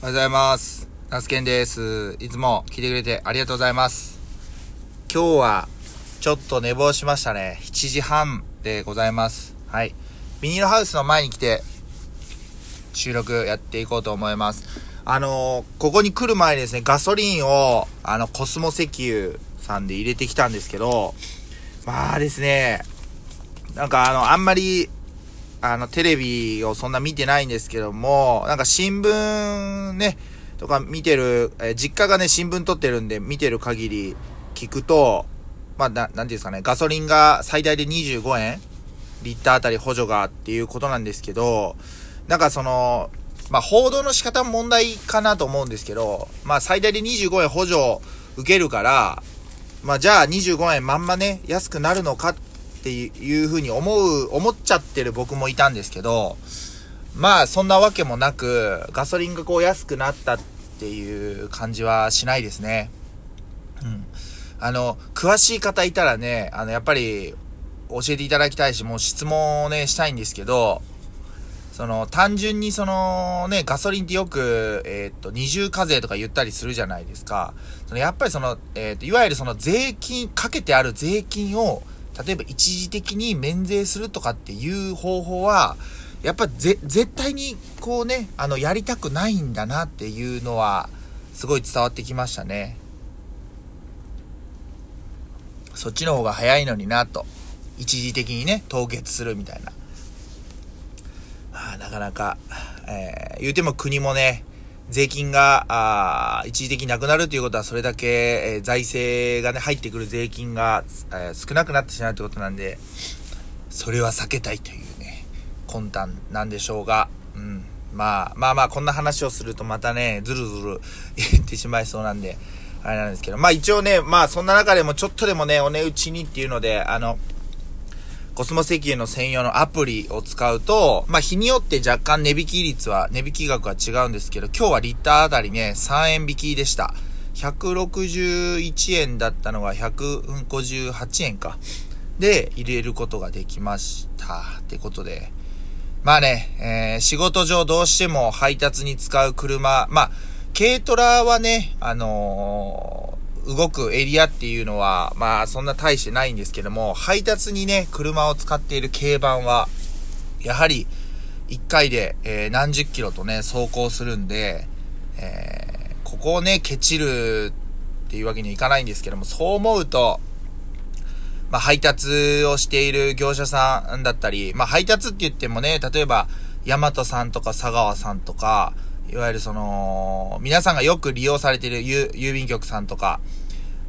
おはようございます。ナスケンです。いつも聞いてくれてありがとうございます。今日は、ちょっと寝坊しましたね。7時半でございます。はい。ビニールハウスの前に来て、収録やっていこうと思います。あのーここに来る前にですね、ガソリンを、あの、コスモ石油さんで入れてきたんですけど、まあですね、なんかあの、あんまり、あの、テレビをそんな見てないんですけども、なんか新聞ね、とか見てる、えー実家がね、新聞撮ってるんで見てる限り聞くと、まあ、な、なんていうんですかね、ガソリンが最大で25円リッターあたり補助がっていうことなんですけど、なんかその、まあ、報道の仕方も問題かなと思うんですけど、まあ、最大で25円補助受けるから、まあ、じゃあ25円まんまね、安くなるのかっっていうふうに思う、思っちゃってる僕もいたんですけど、まあ、そんなわけもなく、ガソリンがこう安くなったっていう感じはしないですね。うん。あの、詳しい方いたらね、あの、やっぱり、教えていただきたいし、もう質問をね、したいんですけど、その、単純にその、ね、ガソリンってよく、えーっと、二重課税とか言ったりするじゃないですか。そのやっぱりその、えーっと、いわゆるその税金、かけてある税金を、例えば一時的に免税するとかっていう方法は、やっぱぜ、絶対にこうね、あの、やりたくないんだなっていうのは、すごい伝わってきましたね。そっちの方が早いのになと。一時的にね、凍結するみたいな。まあ、なかなか、えー言うても国もね、税金が、あー一時的なくなるということは、それだけ、えー財政がね、入ってくる税金が、えー少なくなってしまうということなんで、それは避けたいというね、魂胆なんでしょうが、うん。まあ、まあまあ、こんな話をするとまたね、ずるずる言ってしまいそうなんで、あれなんですけど、まあ一応ね、まあそんな中でもちょっとでもね、お値打ちにっていうので、あの、コスモ石油の専用のアプリを使うと、まあ日によって若干値引き率は、値引き額は違うんですけど、今日はリッターあたりね、3円引きでした。161円だったのが158円か。で、入れることができました。ってことで。まあね、えー仕事上どうしても配達に使う車、まあ、軽トラはね、あのー動くエリアっていうのは、まあ、そんな大してないんですけども、配達にね、車を使っている軽バンは、やはり、1回で、えー何十キロとね、走行するんで、えーここをね、ケチるっていうわけにはいかないんですけども、そう思うと、まあ、配達をしている業者さんだったり、まあ、配達って言ってもね、例えば、ヤマトさんとか佐川さんとか、いわゆるその、皆さんがよく利用されている郵便局さんとか、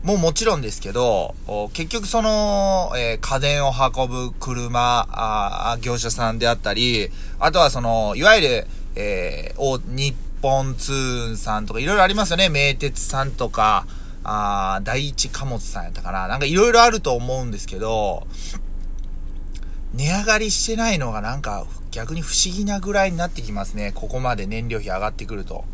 ももちろんですけど、結局その、えー家電を運ぶ車、あ業者さんであったり、あとはその、いわゆる、えー日本ツーンさんとかいろいろありますよね。名鉄さんとか、あ第一貨物さんやったかな。なんかいろいろあると思うんですけど、値上がりしてないのがなんか逆に不思議なぐらいになってきますね。ここまで燃料費上がってくると。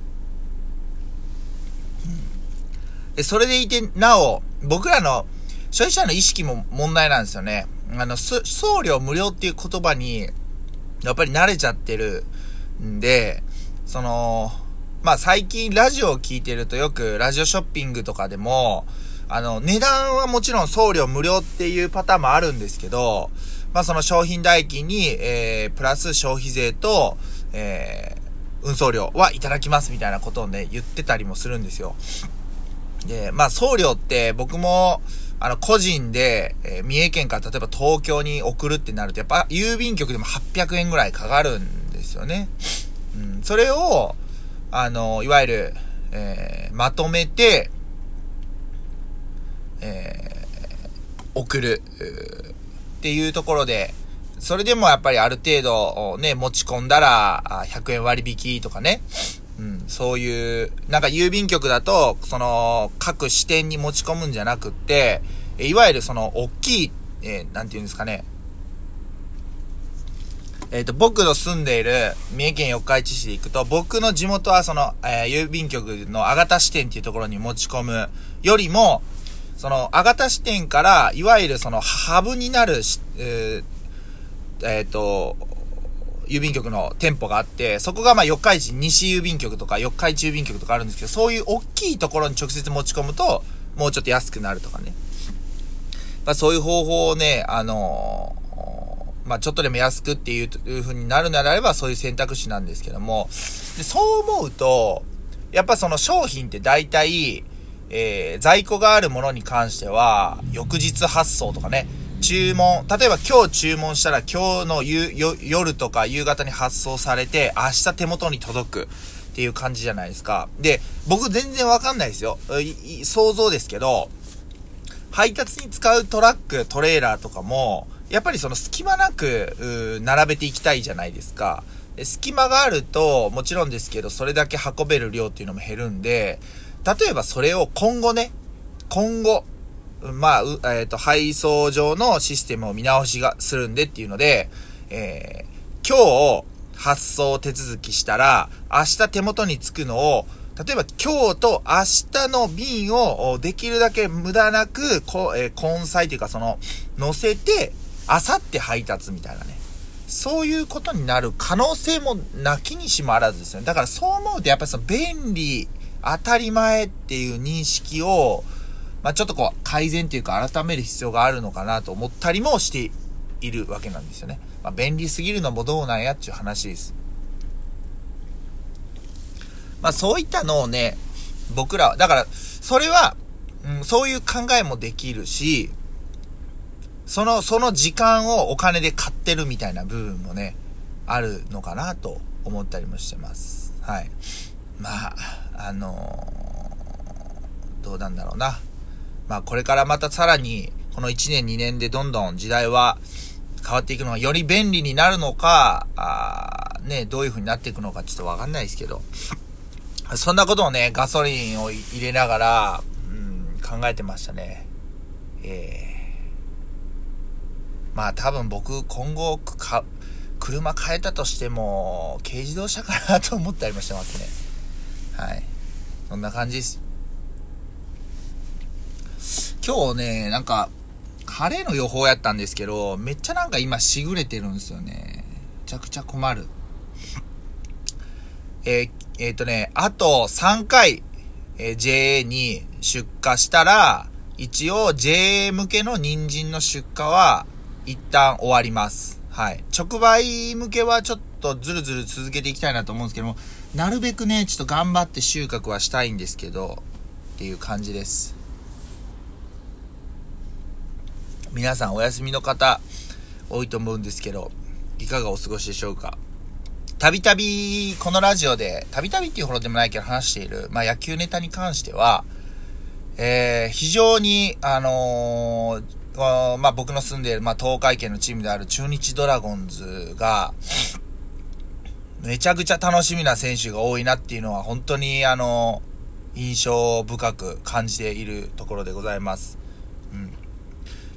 で、それでいて、なお、僕らの消費者の意識も問題なんですよね。あの、送料無料っていう言葉に、やっぱり慣れちゃってるんで、その、まあ最近ラジオを聞いてるとよくラジオショッピングとかでも、あの、値段はもちろん送料無料っていうパターンもあるんですけど、まあその商品代金に、えー、プラス消費税と、えー、運送料はいただきますみたいなことをね、言ってたりもするんですよ。で、まあ送料って僕も、あの、個人で、えー三重県から例えば東京に送るってなると、やっぱ郵便局でも800円ぐらいかかるんですよね。うん、それを、あの、いわゆる、えーまとめて、えー送る、っていうところで、それでもやっぱりある程度、ね、持ち込んだら、100円割引とかね、うん、そういう、なんか郵便局だと、その、各支店に持ち込むんじゃなくって、いわゆるその、大きい、えーなんていうんですかね、えっ、と、僕の住んでいる三重県四日市市で行くと、僕の地元はその、えー郵便局のあがた支店っていうところに持ち込むよりも、その、あがた支店から、いわゆるその、ハブになるし、えーえっ、と、郵便局の店舗があって、そこがまあ四日市西郵便局とか四日市郵便局とかあるんですけど、そういう大きいところに直接持ち込むと、もうちょっと安くなるとかね。まあそういう方法をね、あのー、まあちょっとでも安くっていう風になるならあればそういう選択肢なんですけども、でそう思うと、やっぱその商品って大体、えー、在庫があるものに関しては、翌日発送とかね、注文、例えば今日注文したら今日の夜とか夕方に発送されて、明日手元に届くっていう感じじゃないですか。で、僕全然わかんないですよ。想像ですけど、配達に使うトラック、トレーラーとかも、やっぱりその隙間なく、並べていきたいじゃないですか。隙間があると、もちろんですけど、それだけ運べる量っていうのも減るんで、例えばそれを今後ね、今後、まあ、えっ、ー、と、配送上のシステムを見直しがするんでっていうので、えー、今日発送手続きしたら、明日手元に着くのを、例えば今日と明日の便をできるだけ無駄なく、こえー、根菜というかその、乗せて、明後日配達みたいなね。そういうことになる可能性もなきにしもあらずですよね。だからそう思うとやっぱりその便利、当たり前っていう認識を、まあ、ちょっとこう、改善というか改める必要があるのかなと思ったりもしているわけなんですよね。まあ、便利すぎるのもどうなんやっていう話です。まあ、そういったのをね、僕らは、だから、それは、うん、そういう考えもできるし、その、その時間をお金で買ってるみたいな部分もね、あるのかなと思ったりもしてます。はい。まあ、あの、どうなんだろうな。まあこれからまたさらに、この1年2年でどんどん時代は変わっていくのがより便利になるのか、あね、どういう風になっていくのかちょっとわかんないですけど、そんなことをね、ガソリンを入れながら、うん、考えてましたね。えー、まあ多分僕今後か、車変えたとしても、軽自動車かなと思ったりもしてますね。はい。そんな感じです。今日ね、なんか、晴れの予報やったんですけど、めっちゃなんか今しぐれてるんですよね。めちゃくちゃ困る。えー、えー、とね、あと3回、えー、JA に出荷したら、一応 JA 向けの人参の出荷は一旦終わります。はい。直売向けはちょっとずるずる続けていきたいなと思うんですけども、なるべくね、ちょっと頑張って収穫はしたいんですけど、っていう感じです。皆さんお休みの方多いと思うんですけど、いかがお過ごしでしょうか？たびたびこのラジオで、たびたびっていうほどでもないけど話している、まあ野球ネタに関しては、えー、非常に、あのー、まあ僕の住んでいる、まあ東海圏のチームである中日ドラゴンズが、めちゃくちゃ楽しみな選手が多いなっていうのは本当にあの、印象深く感じているところでございます。うん。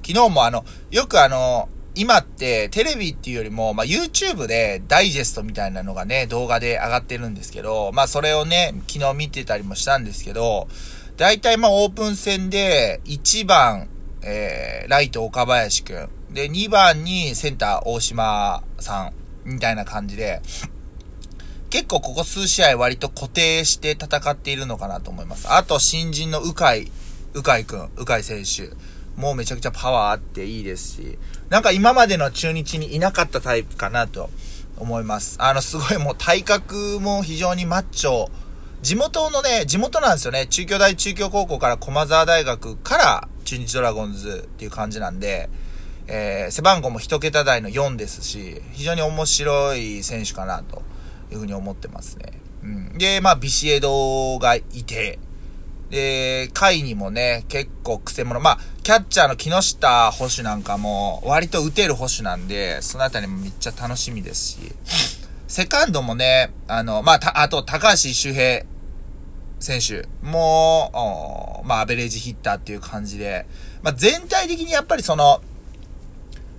昨日もあの、よくあの、今ってテレビっていうよりも、まあ、YouTube でダイジェストみたいなのがね、動画で上がってるんですけど、まあ、それをね、昨日見てたりもしたんですけど、大体まあ、オープン戦で、1番、えー、ライト岡林くん。で、2番にセンター大島さん、みたいな感じで、結構ここ数試合割と固定して戦っているのかなと思います。あと、新人の鵜飼、鵜飼くん、鵜飼選手。もうめちゃくちゃパワーあっていいですし、なんか今までの中日にいなかったタイプかなと思います。あの、すごいもう体格も非常にマッチョ。地元のね、地元なんですよね。中京大中京高校から駒沢大学から中日ドラゴンズっていう感じなんで、えー、背番号も一桁台の4ですし、非常に面白い選手かなというふうに思ってますね。うん。で、まあ、ビシエドがいて、で、回にもね、結構癖者。まあ、キャッチャーの木下捕手なんかも、割と打てる捕手なんで、そのあたりもめっちゃ楽しみですし、セカンドもね、あの、まあ、た、あと、高橋周平選手も、まあ、アベレージヒッターっていう感じで、まあ、全体的にやっぱりその、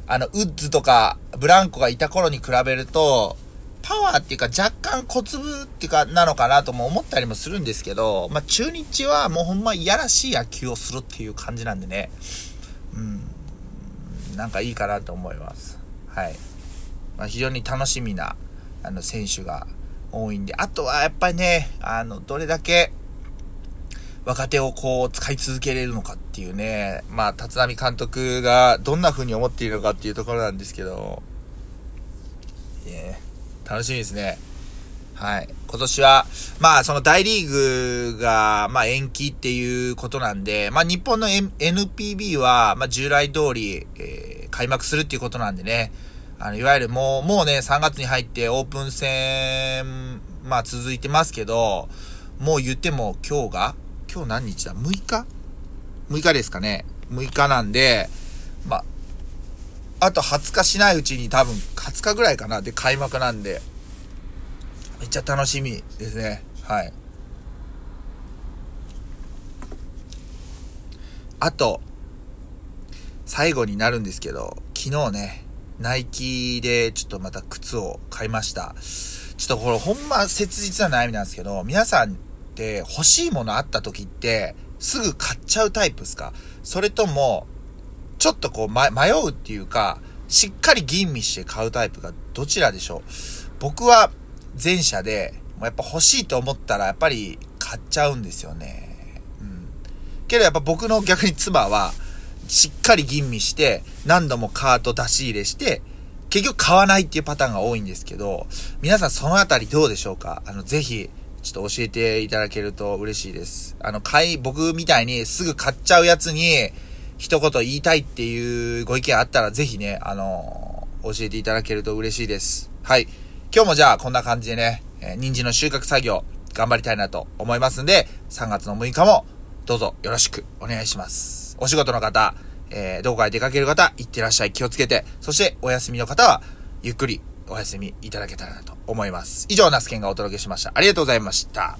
あの、ウッズとか、ブランコがいた頃に比べると、パワーっていうか若干小粒っていうかなのかなとも思ったりもするんですけど、まあ中日はもうほんまいやらしい野球をするっていう感じなんでね、うん、なんかいいかなと思います。はい。まあ、非常に楽しみな、あの、選手が多いんで、あとはやっぱりね、あの、どれだけ、若手をこう、使い続けれるのかっていうね、まあ、立浪監督がどんな風に思っているのかっていうところなんですけど、えー、楽しみですね。はい。今年は、まあ、その大リーグが、まあ、延期っていうことなんで、まあ、日本の、NPB は、まあ、従来通り、えー、開幕するっていうことなんでね、あの、いわゆるもう、もうね、3月に入ってオープン戦、まあ、続いてますけど、もう言っても今日が、今日何日だ ?6 日 ?6 日ですかね。6日なんで、まあ、あと20日しないうちに多分、20日ぐらいかな。で、開幕なんで、めっちゃ楽しみですね。はい。あと、最後になるんですけど、昨日ね、ナイキでちょっとまた靴を買いました。ちょっとこれほんま切実な悩みなんですけど、皆さんって欲しいものあった時ってすぐ買っちゃうタイプですか？それとも、ちょっとこう、ま、迷うっていうか、しっかり吟味して買うタイプがどちらでしょう僕は前者で、もうやっぱ欲しいと思ったらやっぱり買っちゃうんですよね。うん。けどやっぱ僕の逆に妻は、しっかり吟味して、何度もカート出し入れして、結局買わないっていうパターンが多いんですけど、皆さんそのあたりどうでしょうか？あの、ぜひ、ちょっと教えていただけると嬉しいです。あの、買い、僕みたいにすぐ買っちゃうやつに、一言言いたいっていうご意見あったら、ぜひね、あの、教えていただけると嬉しいです。はい。今日もじゃあこんな感じでね、えー、人参の収穫作業頑張りたいなと思いますんで、3月の6日もどうぞよろしくお願いします。お仕事の方、えー、どこかへ出かける方、行ってらっしゃい。気をつけて。そしてお休みの方は、ゆっくりお休みいただけたらなと思います。以上、ナスケンがお届けしました。ありがとうございました。